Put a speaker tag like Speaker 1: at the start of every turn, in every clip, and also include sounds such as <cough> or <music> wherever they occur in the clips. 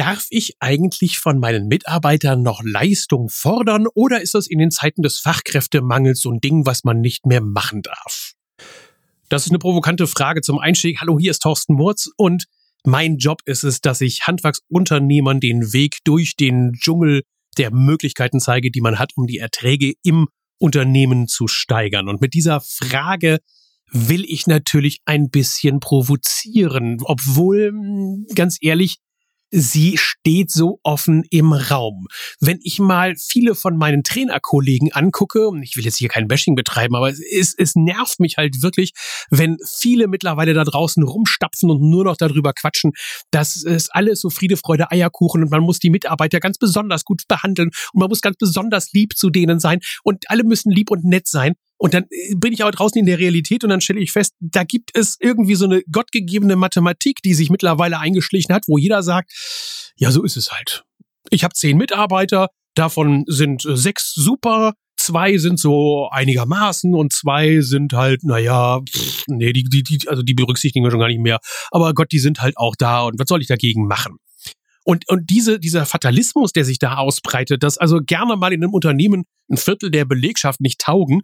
Speaker 1: Darf ich eigentlich von meinen Mitarbeitern noch Leistung fordern oder ist das in den Zeiten des Fachkräftemangels so ein Ding, was man nicht mehr machen darf? Das ist eine provokante Frage zum Einstieg. Hallo, hier ist Thorsten Murz und mein Job ist es, dass ich Handwerksunternehmern den Weg durch den Dschungel der Möglichkeiten zeige, die man hat, um die Erträge im Unternehmen zu steigern. Und mit dieser Frage will ich natürlich ein bisschen provozieren, obwohl, ganz ehrlich, sie steht so offen im Raum. Wenn ich mal viele von meinen Trainerkollegen angucke, und ich will jetzt hier kein Bashing betreiben, aber es, es, es nervt mich halt wirklich, wenn viele mittlerweile da draußen rumstapfen und nur noch darüber quatschen, dass es alles so Friede, Freude, Eierkuchen und man muss die Mitarbeiter ganz besonders gut behandeln und man muss ganz besonders lieb zu denen sein und alle müssen lieb und nett sein. Und dann äh, bin ich aber draußen in der Realität und dann stelle ich fest, da gibt es irgendwie so eine gottgegebene Mathematik, die sich mittlerweile eingeschlichen hat, wo jeder sagt, ja, so ist es halt. Ich habe zehn Mitarbeiter, davon sind äh, sechs super, zwei sind so einigermaßen und zwei sind halt, naja, pff, nee, die, die, die, also die berücksichtigen wir schon gar nicht mehr. Aber Gott, die sind halt auch da und was soll ich dagegen machen? Und, und diese, dieser Fatalismus, der sich da ausbreitet, dass also gerne mal in einem Unternehmen ein Viertel der Belegschaft nicht taugen,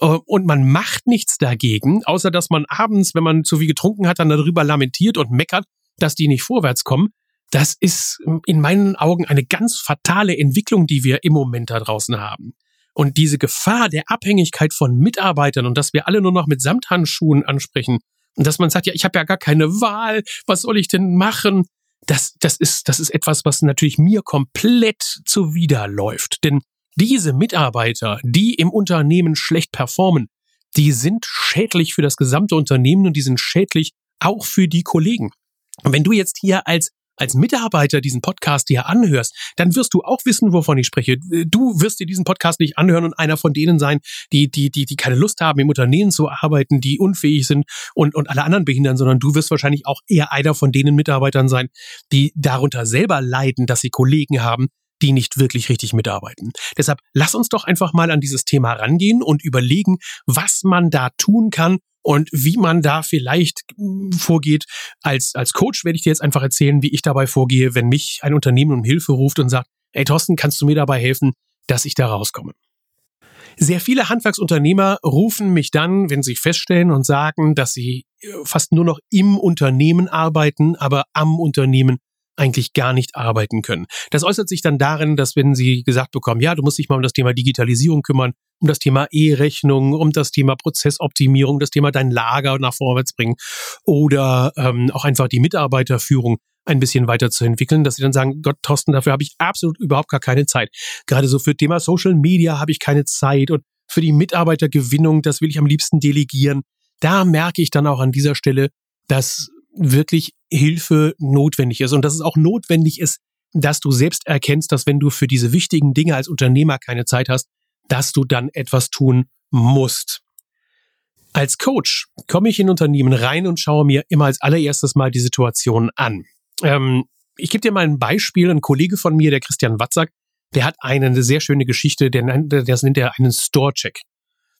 Speaker 1: und man macht nichts dagegen, außer dass man abends, wenn man zu viel getrunken hat, dann darüber lamentiert und meckert, dass die nicht vorwärts kommen. Das ist in meinen Augen eine ganz fatale Entwicklung, die wir im Moment da draußen haben. Und diese Gefahr der Abhängigkeit von Mitarbeitern und dass wir alle nur noch mit Samthandschuhen ansprechen und dass man sagt, ja, ich habe ja gar keine Wahl, was soll ich denn machen? Das, das, ist, das ist etwas, was natürlich mir komplett zuwiderläuft. Denn diese Mitarbeiter, die im Unternehmen schlecht performen, die sind schädlich für das gesamte Unternehmen und die sind schädlich auch für die Kollegen. Und wenn du jetzt hier als als Mitarbeiter diesen Podcast dir anhörst, dann wirst du auch wissen, wovon ich spreche. Du wirst dir diesen Podcast nicht anhören und einer von denen sein, die, die, die, die keine Lust haben, im Unternehmen zu arbeiten, die unfähig sind und, und alle anderen behindern, sondern du wirst wahrscheinlich auch eher einer von denen Mitarbeitern sein, die darunter selber leiden, dass sie Kollegen haben, die nicht wirklich richtig mitarbeiten. Deshalb lass uns doch einfach mal an dieses Thema rangehen und überlegen, was man da tun kann und wie man da vielleicht hm, vorgeht. Als, als Coach werde ich dir jetzt einfach erzählen, wie ich dabei vorgehe, wenn mich ein Unternehmen um Hilfe ruft und sagt, ey Thorsten, kannst du mir dabei helfen, dass ich da rauskomme? Sehr viele Handwerksunternehmer rufen mich dann, wenn sie feststellen und sagen, dass sie äh, fast nur noch im Unternehmen arbeiten, aber am Unternehmen eigentlich gar nicht arbeiten können. Das äußert sich dann darin, dass wenn sie gesagt bekommen, ja, du musst dich mal um das Thema Digitalisierung kümmern, um das Thema E-Rechnung, um das Thema Prozessoptimierung, das Thema dein Lager nach vorwärts bringen oder ähm, auch einfach die Mitarbeiterführung ein bisschen weiterzuentwickeln, dass sie dann sagen, Gott, Thorsten, dafür habe ich absolut überhaupt gar keine Zeit. Gerade so für Thema Social Media habe ich keine Zeit und für die Mitarbeitergewinnung, das will ich am liebsten delegieren. Da merke ich dann auch an dieser Stelle, dass wirklich Hilfe notwendig ist und dass es auch notwendig ist, dass du selbst erkennst, dass wenn du für diese wichtigen Dinge als Unternehmer keine Zeit hast, dass du dann etwas tun musst. Als Coach komme ich in Unternehmen rein und schaue mir immer als allererstes mal die Situation an. Ähm, ich gebe dir mal ein Beispiel. Ein Kollege von mir, der Christian Watzak, der hat eine sehr schöne Geschichte, der, das nennt er einen Store-Check.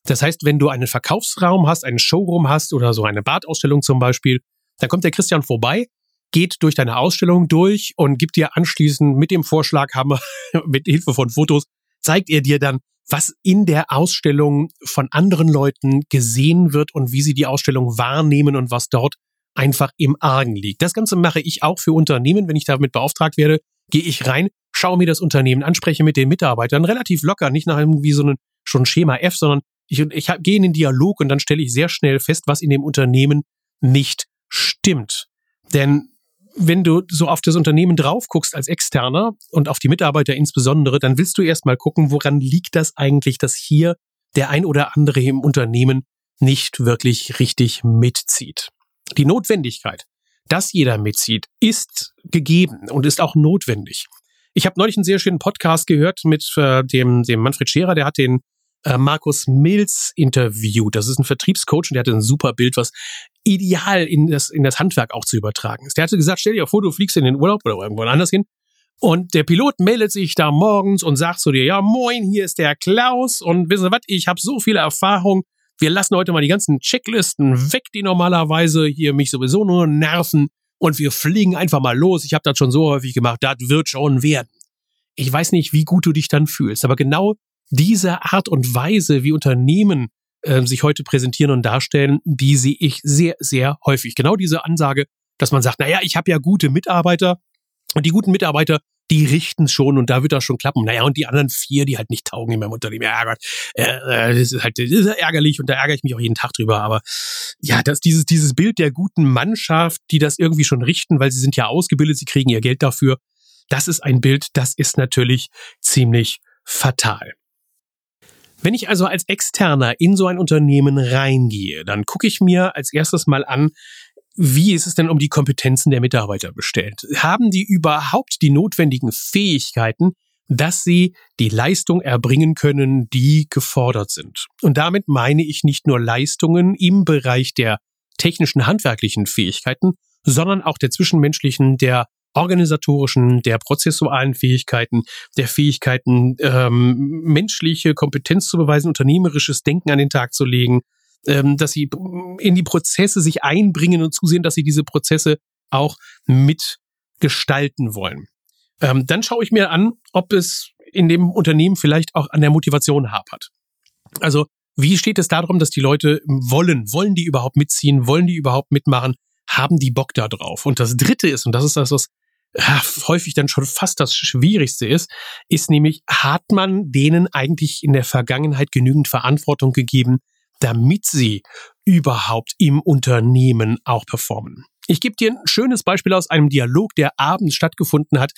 Speaker 1: Das heißt, wenn du einen Verkaufsraum hast, einen Showroom hast oder so eine Badausstellung zum Beispiel, dann kommt der Christian vorbei, geht durch deine Ausstellung durch und gibt dir anschließend mit dem Vorschlaghammer, <laughs> mit Hilfe von Fotos, zeigt er dir dann, was in der Ausstellung von anderen Leuten gesehen wird und wie sie die Ausstellung wahrnehmen und was dort einfach im Argen liegt. Das Ganze mache ich auch für Unternehmen, wenn ich damit beauftragt werde, gehe ich rein, schaue mir das Unternehmen an, spreche mit den Mitarbeitern relativ locker, nicht nach irgendwie so einem schon Schema F, sondern ich, ich gehe in den Dialog und dann stelle ich sehr schnell fest, was in dem Unternehmen nicht stimmt. Denn wenn du so auf das Unternehmen drauf guckst als Externer und auf die Mitarbeiter insbesondere, dann willst du erstmal gucken, woran liegt das eigentlich, dass hier der ein oder andere im Unternehmen nicht wirklich richtig mitzieht. Die Notwendigkeit, dass jeder mitzieht, ist gegeben und ist auch notwendig. Ich habe neulich einen sehr schönen Podcast gehört mit äh, dem, dem Manfred Scherer, der hat den äh, Markus Mills interviewt. Das ist ein Vertriebscoach und der hatte ein super Bild, was ideal in das, in das Handwerk auch zu übertragen ist. Der hatte gesagt, stell dir vor, du fliegst in den Urlaub oder irgendwo anders hin und der Pilot meldet sich da morgens und sagt zu dir, ja moin, hier ist der Klaus und wissen Sie was, ich habe so viele Erfahrung, wir lassen heute mal die ganzen Checklisten weg, die normalerweise hier mich sowieso nur nerven und wir fliegen einfach mal los. Ich habe das schon so häufig gemacht, das wird schon werden. Ich weiß nicht, wie gut du dich dann fühlst, aber genau diese Art und Weise, wie Unternehmen äh, sich heute präsentieren und darstellen, die sehe ich sehr, sehr häufig. Genau diese Ansage, dass man sagt, naja, ich habe ja gute Mitarbeiter und die guten Mitarbeiter, die richten schon und da wird das schon klappen. Naja, und die anderen vier, die halt nicht taugen in meinem Unternehmen, ja Gott, äh, äh, das ist halt das ist ärgerlich und da ärgere ich mich auch jeden Tag drüber. Aber ja, das, dieses, dieses Bild der guten Mannschaft, die das irgendwie schon richten, weil sie sind ja ausgebildet, sie kriegen ihr Geld dafür, das ist ein Bild, das ist natürlich ziemlich fatal. Wenn ich also als Externer in so ein Unternehmen reingehe, dann gucke ich mir als erstes mal an, wie ist es denn um die Kompetenzen der Mitarbeiter bestellt? Haben die überhaupt die notwendigen Fähigkeiten, dass sie die Leistung erbringen können, die gefordert sind? Und damit meine ich nicht nur Leistungen im Bereich der technischen, handwerklichen Fähigkeiten, sondern auch der zwischenmenschlichen, der organisatorischen, der prozessualen Fähigkeiten, der Fähigkeiten, ähm, menschliche Kompetenz zu beweisen, unternehmerisches Denken an den Tag zu legen, ähm, dass sie in die Prozesse sich einbringen und zusehen, dass sie diese Prozesse auch mitgestalten wollen. Ähm, dann schaue ich mir an, ob es in dem Unternehmen vielleicht auch an der Motivation hapert. Also wie steht es darum, dass die Leute wollen? Wollen die überhaupt mitziehen? Wollen die überhaupt mitmachen? Haben die Bock da drauf? Und das Dritte ist, und das ist das, was häufig dann schon fast das Schwierigste ist, ist nämlich, hat man denen eigentlich in der Vergangenheit genügend Verantwortung gegeben, damit sie überhaupt im Unternehmen auch performen. Ich gebe dir ein schönes Beispiel aus einem Dialog, der abends stattgefunden hat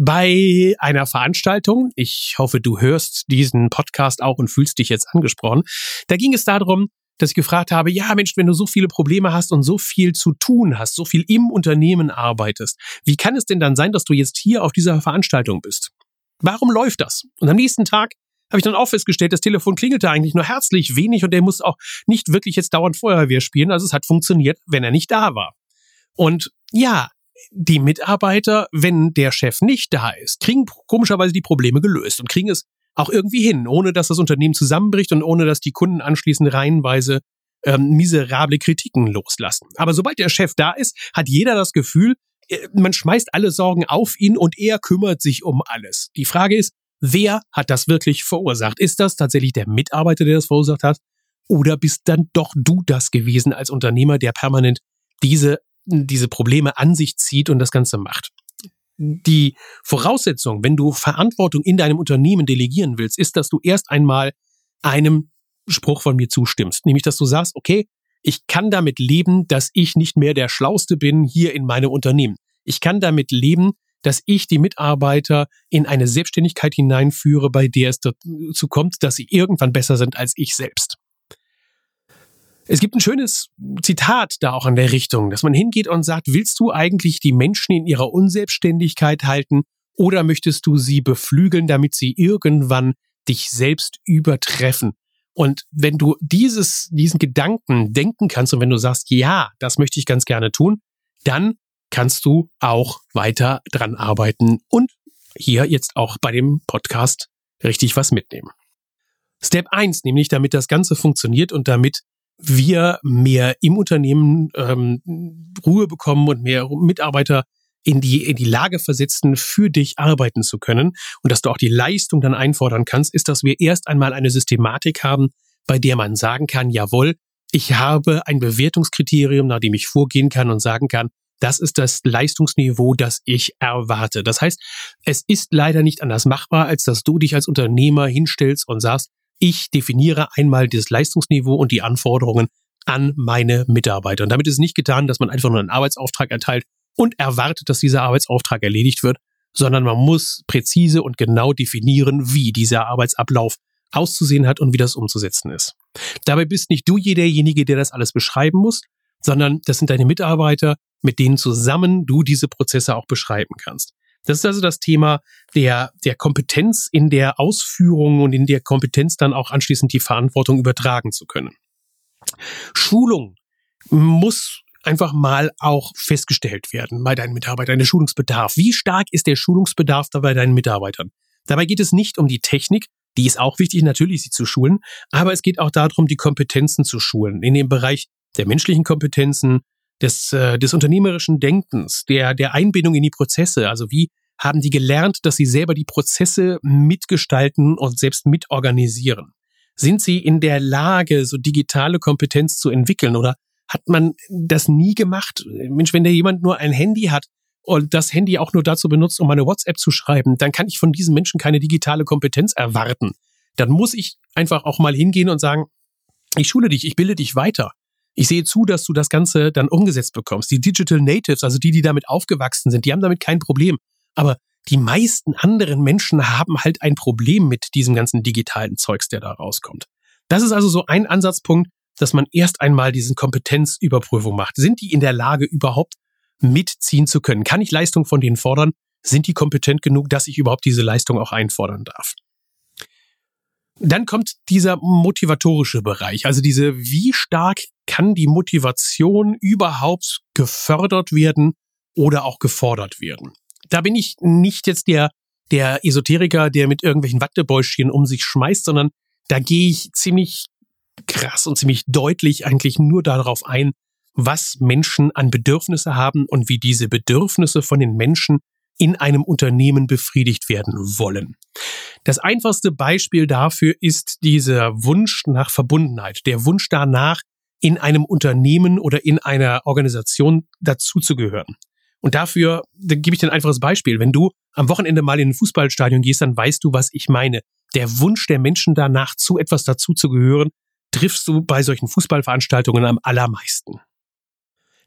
Speaker 1: bei einer Veranstaltung. Ich hoffe, du hörst diesen Podcast auch und fühlst dich jetzt angesprochen. Da ging es darum, dass ich gefragt habe, ja Mensch, wenn du so viele Probleme hast und so viel zu tun hast, so viel im Unternehmen arbeitest, wie kann es denn dann sein, dass du jetzt hier auf dieser Veranstaltung bist? Warum läuft das? Und am nächsten Tag habe ich dann auch festgestellt, das Telefon klingelte eigentlich nur herzlich wenig und der muss auch nicht wirklich jetzt dauernd Feuerwehr spielen. Also es hat funktioniert, wenn er nicht da war. Und ja, die Mitarbeiter, wenn der Chef nicht da ist, kriegen komischerweise die Probleme gelöst und kriegen es auch irgendwie hin, ohne dass das Unternehmen zusammenbricht und ohne dass die Kunden anschließend reihenweise ähm, miserable Kritiken loslassen. Aber sobald der Chef da ist, hat jeder das Gefühl, äh, man schmeißt alle Sorgen auf ihn und er kümmert sich um alles. Die Frage ist, Wer hat das wirklich verursacht? Ist das tatsächlich der Mitarbeiter, der das verursacht hat? Oder bist dann doch du das gewesen als Unternehmer, der permanent diese, diese Probleme an sich zieht und das Ganze macht? Die Voraussetzung, wenn du Verantwortung in deinem Unternehmen delegieren willst, ist, dass du erst einmal einem Spruch von mir zustimmst. Nämlich, dass du sagst, okay, ich kann damit leben, dass ich nicht mehr der Schlauste bin hier in meinem Unternehmen. Ich kann damit leben, dass ich die Mitarbeiter in eine Selbstständigkeit hineinführe, bei der es dazu kommt, dass sie irgendwann besser sind als ich selbst. Es gibt ein schönes Zitat da auch an der Richtung, dass man hingeht und sagt, willst du eigentlich die Menschen in ihrer Unselbstständigkeit halten oder möchtest du sie beflügeln, damit sie irgendwann dich selbst übertreffen? Und wenn du dieses, diesen Gedanken denken kannst und wenn du sagst, ja, das möchte ich ganz gerne tun, dann kannst du auch weiter dran arbeiten und hier jetzt auch bei dem Podcast richtig was mitnehmen. Step eins, nämlich damit das Ganze funktioniert und damit wir mehr im Unternehmen ähm, Ruhe bekommen und mehr Mitarbeiter in die, in die Lage versetzen, für dich arbeiten zu können und dass du auch die Leistung dann einfordern kannst, ist, dass wir erst einmal eine Systematik haben, bei der man sagen kann, jawohl, ich habe ein Bewertungskriterium, nach dem ich vorgehen kann und sagen kann, das ist das Leistungsniveau, das ich erwarte. Das heißt, es ist leider nicht anders machbar, als dass du dich als Unternehmer hinstellst und sagst, ich definiere einmal das Leistungsniveau und die Anforderungen an meine Mitarbeiter. Und damit ist es nicht getan, dass man einfach nur einen Arbeitsauftrag erteilt und erwartet, dass dieser Arbeitsauftrag erledigt wird, sondern man muss präzise und genau definieren, wie dieser Arbeitsablauf auszusehen hat und wie das umzusetzen ist. Dabei bist nicht du derjenige, der das alles beschreiben muss, sondern das sind deine Mitarbeiter, mit denen zusammen du diese Prozesse auch beschreiben kannst. Das ist also das Thema der, der Kompetenz in der Ausführung und in der Kompetenz dann auch anschließend die Verantwortung übertragen zu können. Schulung muss einfach mal auch festgestellt werden bei deinen Mitarbeitern, der Schulungsbedarf. Wie stark ist der Schulungsbedarf da bei deinen Mitarbeitern? Dabei geht es nicht um die Technik, die ist auch wichtig, natürlich sie zu schulen, aber es geht auch darum, die Kompetenzen zu schulen in dem Bereich der menschlichen Kompetenzen, des, äh, des unternehmerischen Denkens, der, der Einbindung in die Prozesse. Also wie haben die gelernt, dass sie selber die Prozesse mitgestalten und selbst mitorganisieren? Sind sie in der Lage, so digitale Kompetenz zu entwickeln oder hat man das nie gemacht? Mensch, wenn da jemand nur ein Handy hat und das Handy auch nur dazu benutzt, um eine WhatsApp zu schreiben, dann kann ich von diesen Menschen keine digitale Kompetenz erwarten. Dann muss ich einfach auch mal hingehen und sagen, ich schule dich, ich bilde dich weiter. Ich sehe zu, dass du das Ganze dann umgesetzt bekommst. Die Digital Natives, also die, die damit aufgewachsen sind, die haben damit kein Problem. Aber die meisten anderen Menschen haben halt ein Problem mit diesem ganzen digitalen Zeugs, der da rauskommt. Das ist also so ein Ansatzpunkt, dass man erst einmal diesen Kompetenzüberprüfung macht. Sind die in der Lage, überhaupt mitziehen zu können? Kann ich Leistung von denen fordern? Sind die kompetent genug, dass ich überhaupt diese Leistung auch einfordern darf? Dann kommt dieser motivatorische Bereich, also diese, wie stark kann die Motivation überhaupt gefördert werden oder auch gefordert werden? Da bin ich nicht jetzt der, der Esoteriker, der mit irgendwelchen Wattebäuschen um sich schmeißt, sondern da gehe ich ziemlich krass und ziemlich deutlich eigentlich nur darauf ein, was Menschen an Bedürfnisse haben und wie diese Bedürfnisse von den Menschen in einem Unternehmen befriedigt werden wollen. Das einfachste Beispiel dafür ist dieser Wunsch nach Verbundenheit, der Wunsch danach, in einem Unternehmen oder in einer Organisation dazuzugehören. Und dafür da gebe ich dir ein einfaches Beispiel. Wenn du am Wochenende mal in ein Fußballstadion gehst, dann weißt du, was ich meine. Der Wunsch der Menschen danach, zu etwas dazuzugehören, triffst du bei solchen Fußballveranstaltungen am allermeisten.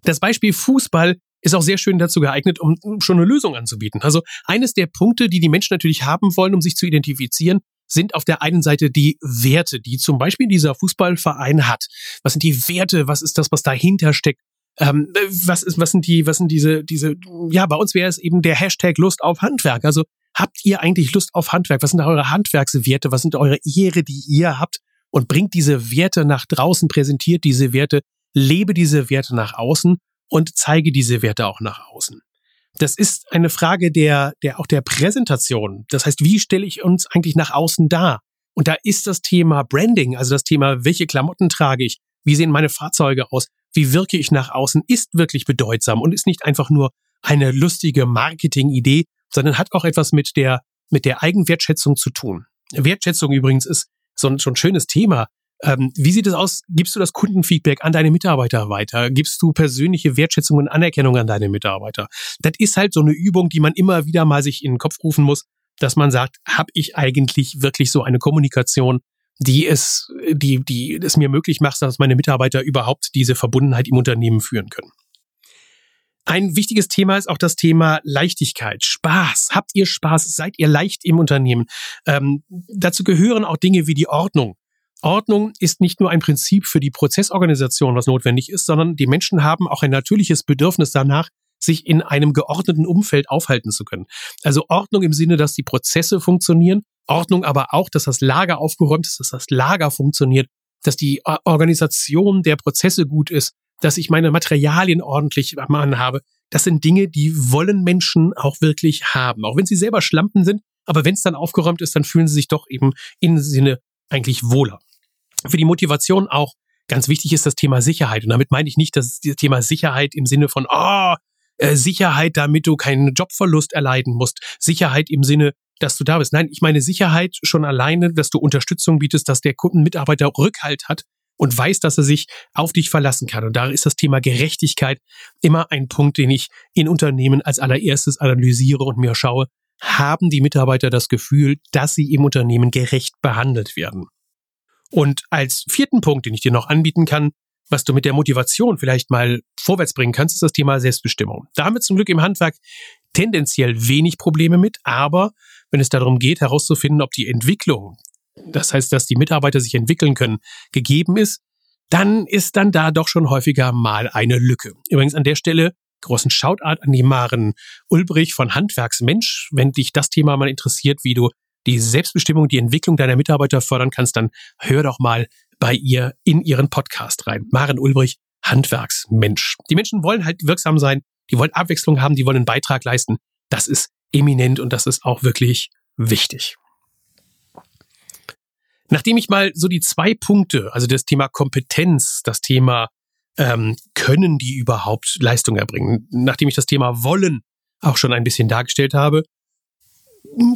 Speaker 1: Das Beispiel Fußball ist auch sehr schön dazu geeignet, um schon eine Lösung anzubieten. Also eines der Punkte, die die Menschen natürlich haben wollen, um sich zu identifizieren, sind auf der einen Seite die Werte, die zum Beispiel dieser Fußballverein hat. Was sind die Werte? Was ist das, was dahinter steckt? Ähm, was ist, was sind die, was sind diese, diese, ja, bei uns wäre es eben der Hashtag Lust auf Handwerk. Also habt ihr eigentlich Lust auf Handwerk? Was sind eure Handwerkswerte? Was sind eure Ehre, die ihr habt? und bringt diese Werte nach draußen, präsentiert diese Werte, lebe diese Werte nach außen und zeige diese Werte auch nach außen. Das ist eine Frage der, der auch der Präsentation. Das heißt, wie stelle ich uns eigentlich nach außen dar? Und da ist das Thema Branding, also das Thema, welche Klamotten trage ich? Wie sehen meine Fahrzeuge aus? Wie wirke ich nach außen? Ist wirklich bedeutsam und ist nicht einfach nur eine lustige Marketing-Idee, sondern hat auch etwas mit der, mit der Eigenwertschätzung zu tun. Wertschätzung übrigens ist so ein, so ein schönes Thema. Ähm, wie sieht es aus? Gibst du das Kundenfeedback an deine Mitarbeiter weiter? Gibst du persönliche Wertschätzung und Anerkennung an deine Mitarbeiter? Das ist halt so eine Übung, die man immer wieder mal sich in den Kopf rufen muss, dass man sagt, habe ich eigentlich wirklich so eine Kommunikation, die es, die, die es mir möglich macht, dass meine Mitarbeiter überhaupt diese Verbundenheit im Unternehmen führen können. Ein wichtiges Thema ist auch das Thema Leichtigkeit, Spaß. Habt ihr Spaß? Seid ihr leicht im Unternehmen? Ähm, dazu gehören auch Dinge wie die Ordnung. Ordnung ist nicht nur ein Prinzip für die Prozessorganisation, was notwendig ist, sondern die Menschen haben auch ein natürliches Bedürfnis danach, sich in einem geordneten Umfeld aufhalten zu können. Also Ordnung im Sinne, dass die Prozesse funktionieren, Ordnung aber auch, dass das Lager aufgeräumt ist, dass das Lager funktioniert, dass die Organisation der Prozesse gut ist, dass ich meine Materialien ordentlich am habe. Das sind Dinge, die wollen Menschen auch wirklich haben. Auch wenn sie selber Schlampen sind, aber wenn es dann aufgeräumt ist, dann fühlen sie sich doch eben im Sinne eigentlich wohler. Für die Motivation auch ganz wichtig ist das Thema Sicherheit. Und damit meine ich nicht das Thema Sicherheit im Sinne von, oh, Sicherheit, damit du keinen Jobverlust erleiden musst. Sicherheit im Sinne, dass du da bist. Nein, ich meine Sicherheit schon alleine, dass du Unterstützung bietest, dass der Kundenmitarbeiter Rückhalt hat, und weiß, dass er sich auf dich verlassen kann. Und da ist das Thema Gerechtigkeit immer ein Punkt, den ich in Unternehmen als allererstes analysiere und mir schaue, haben die Mitarbeiter das Gefühl, dass sie im Unternehmen gerecht behandelt werden. Und als vierten Punkt, den ich dir noch anbieten kann, was du mit der Motivation vielleicht mal vorwärts bringen kannst, ist das Thema Selbstbestimmung. Da haben wir zum Glück im Handwerk tendenziell wenig Probleme mit, aber wenn es darum geht, herauszufinden, ob die Entwicklung das heißt, dass die Mitarbeiter sich entwickeln können, gegeben ist, dann ist dann da doch schon häufiger mal eine Lücke. Übrigens an der Stelle großen Shoutout an die Maren Ulbrich von Handwerksmensch. Wenn dich das Thema mal interessiert, wie du die Selbstbestimmung, die Entwicklung deiner Mitarbeiter fördern kannst, dann hör doch mal bei ihr in ihren Podcast rein. Maren Ulbrich, Handwerksmensch. Die Menschen wollen halt wirksam sein, die wollen Abwechslung haben, die wollen einen Beitrag leisten. Das ist eminent und das ist auch wirklich wichtig. Nachdem ich mal so die zwei Punkte, also das Thema Kompetenz, das Thema ähm, können die überhaupt Leistung erbringen? Nachdem ich das Thema Wollen auch schon ein bisschen dargestellt habe,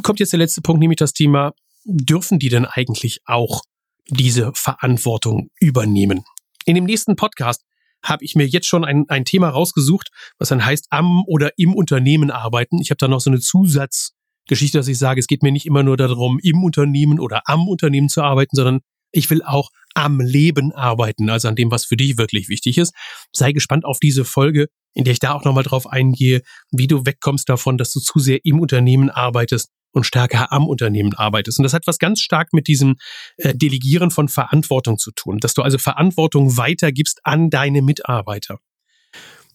Speaker 1: kommt jetzt der letzte Punkt, nämlich das Thema, dürfen die denn eigentlich auch diese Verantwortung übernehmen? In dem nächsten Podcast habe ich mir jetzt schon ein, ein Thema rausgesucht, was dann heißt am oder im Unternehmen arbeiten. Ich habe da noch so eine Zusatzgeschichte, dass ich sage, es geht mir nicht immer nur darum, im Unternehmen oder am Unternehmen zu arbeiten, sondern ich will auch am Leben arbeiten, also an dem, was für dich wirklich wichtig ist. Sei gespannt auf diese Folge, in der ich da auch nochmal drauf eingehe, wie du wegkommst davon, dass du zu sehr im Unternehmen arbeitest und stärker am Unternehmen arbeitest. Und das hat was ganz stark mit diesem äh, Delegieren von Verantwortung zu tun, dass du also Verantwortung weitergibst an deine Mitarbeiter.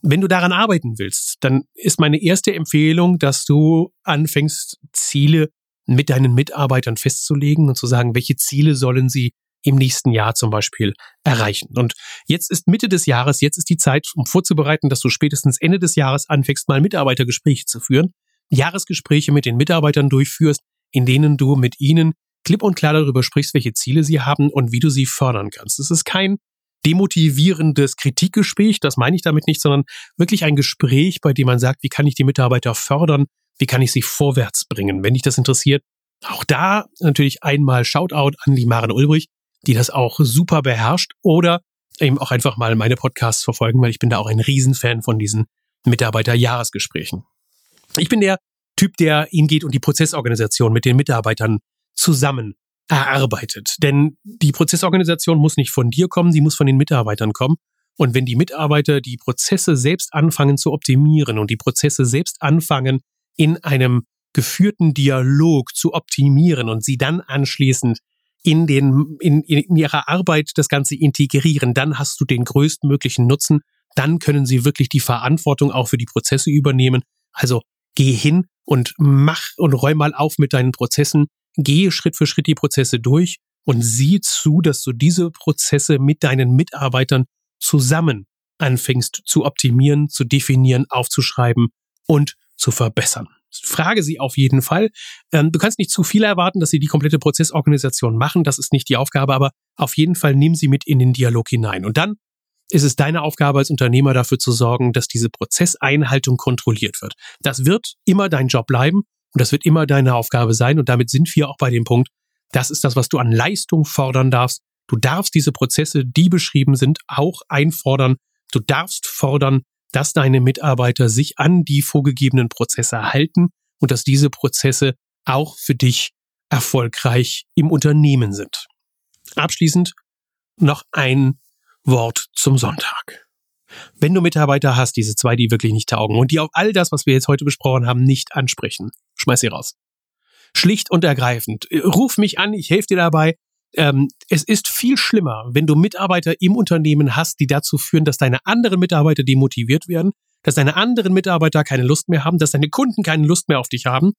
Speaker 1: Wenn du daran arbeiten willst, dann ist meine erste Empfehlung, dass du anfängst, Ziele mit deinen Mitarbeitern festzulegen und zu sagen, welche Ziele sollen sie im nächsten Jahr zum Beispiel erreichen. Und jetzt ist Mitte des Jahres, jetzt ist die Zeit, um vorzubereiten, dass du spätestens Ende des Jahres anfängst, mal Mitarbeitergespräche zu führen, Jahresgespräche mit den Mitarbeitern durchführst, in denen du mit ihnen klipp und klar darüber sprichst, welche Ziele sie haben und wie du sie fördern kannst. Es ist kein demotivierendes Kritikgespräch, das meine ich damit nicht, sondern wirklich ein Gespräch, bei dem man sagt, wie kann ich die Mitarbeiter fördern, wie kann ich sie vorwärts bringen. Wenn dich das interessiert, auch da natürlich einmal Shoutout an die Maren Ulbrich, die das auch super beherrscht oder eben auch einfach mal meine Podcasts verfolgen, weil ich bin da auch ein Riesenfan von diesen Mitarbeiterjahresgesprächen. Ich bin der Typ, der hingeht und die Prozessorganisation mit den Mitarbeitern zusammen erarbeitet. Denn die Prozessorganisation muss nicht von dir kommen, sie muss von den Mitarbeitern kommen. Und wenn die Mitarbeiter die Prozesse selbst anfangen zu optimieren und die Prozesse selbst anfangen in einem geführten Dialog zu optimieren und sie dann anschließend in, den, in, in ihrer Arbeit das Ganze integrieren, dann hast du den größtmöglichen Nutzen. Dann können sie wirklich die Verantwortung auch für die Prozesse übernehmen. Also geh hin und mach und räum mal auf mit deinen Prozessen. Gehe Schritt für Schritt die Prozesse durch und sieh zu, dass du diese Prozesse mit deinen Mitarbeitern zusammen anfängst zu optimieren, zu definieren, aufzuschreiben und zu verbessern frage sie auf jeden Fall. Ähm, du kannst nicht zu viel erwarten, dass sie die komplette Prozessorganisation machen. Das ist nicht die Aufgabe, aber auf jeden Fall nimm sie mit in den Dialog hinein. Und dann ist es deine Aufgabe als Unternehmer dafür zu sorgen, dass diese Prozesseinhaltung kontrolliert wird. Das wird immer dein Job bleiben und das wird immer deine Aufgabe sein. Und damit sind wir auch bei dem Punkt, das ist das, was du an Leistung fordern darfst. Du darfst diese Prozesse, die beschrieben sind, auch einfordern. Du darfst fordern, dass deine Mitarbeiter sich an die vorgegebenen Prozesse halten und dass diese Prozesse auch für dich erfolgreich im Unternehmen sind. Abschließend noch ein Wort zum Sonntag. Wenn du Mitarbeiter hast, diese zwei, die wirklich nicht taugen und die auf all das, was wir jetzt heute besprochen haben, nicht ansprechen, schmeiß sie raus. Schlicht und ergreifend. Ruf mich an, ich helfe dir dabei ähm, es ist viel schlimmer, wenn du Mitarbeiter im Unternehmen hast, die dazu führen, dass deine anderen Mitarbeiter demotiviert werden, dass deine anderen Mitarbeiter keine Lust mehr haben, dass deine Kunden keine Lust mehr auf dich haben,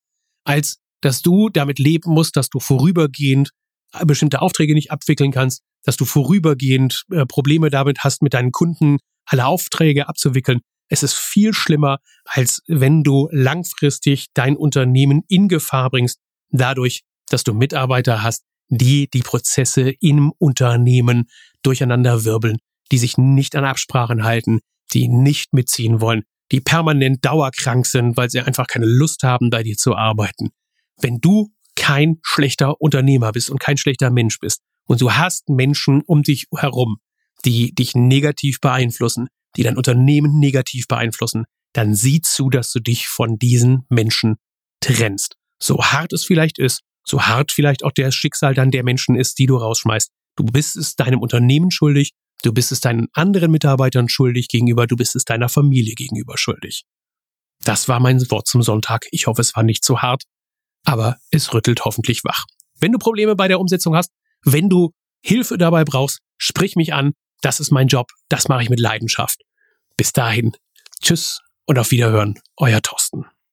Speaker 1: als dass du damit leben musst, dass du vorübergehend äh, bestimmte Aufträge nicht abwickeln kannst, dass du vorübergehend äh, Probleme damit hast, mit deinen Kunden alle Aufträge abzuwickeln. Es ist viel schlimmer, als wenn du langfristig dein Unternehmen in Gefahr bringst, dadurch, dass du Mitarbeiter hast, die die Prozesse im Unternehmen durcheinander wirbeln, die sich nicht an Absprachen halten, die nicht mitziehen wollen, die permanent dauerkrank sind, weil sie einfach keine Lust haben, bei dir zu arbeiten. Wenn du kein schlechter Unternehmer bist und kein schlechter Mensch bist und du hast Menschen um dich herum, die dich negativ beeinflussen, die dein Unternehmen negativ beeinflussen, dann sieh zu, dass du dich von diesen Menschen trennst. So hart es vielleicht ist, so hart vielleicht auch der Schicksal dann der Menschen ist, die du rausschmeißt. Du bist es deinem Unternehmen schuldig, du bist es deinen anderen Mitarbeitern schuldig gegenüber, du bist es deiner Familie gegenüber schuldig. Das war mein Wort zum Sonntag. Ich hoffe, es war nicht zu hart, aber es rüttelt hoffentlich wach. Wenn du Probleme bei der Umsetzung hast, wenn du Hilfe dabei brauchst, sprich mich an. Das ist mein Job. Das mache ich mit Leidenschaft. Bis dahin. Tschüss und auf Wiederhören. Euer Thorsten.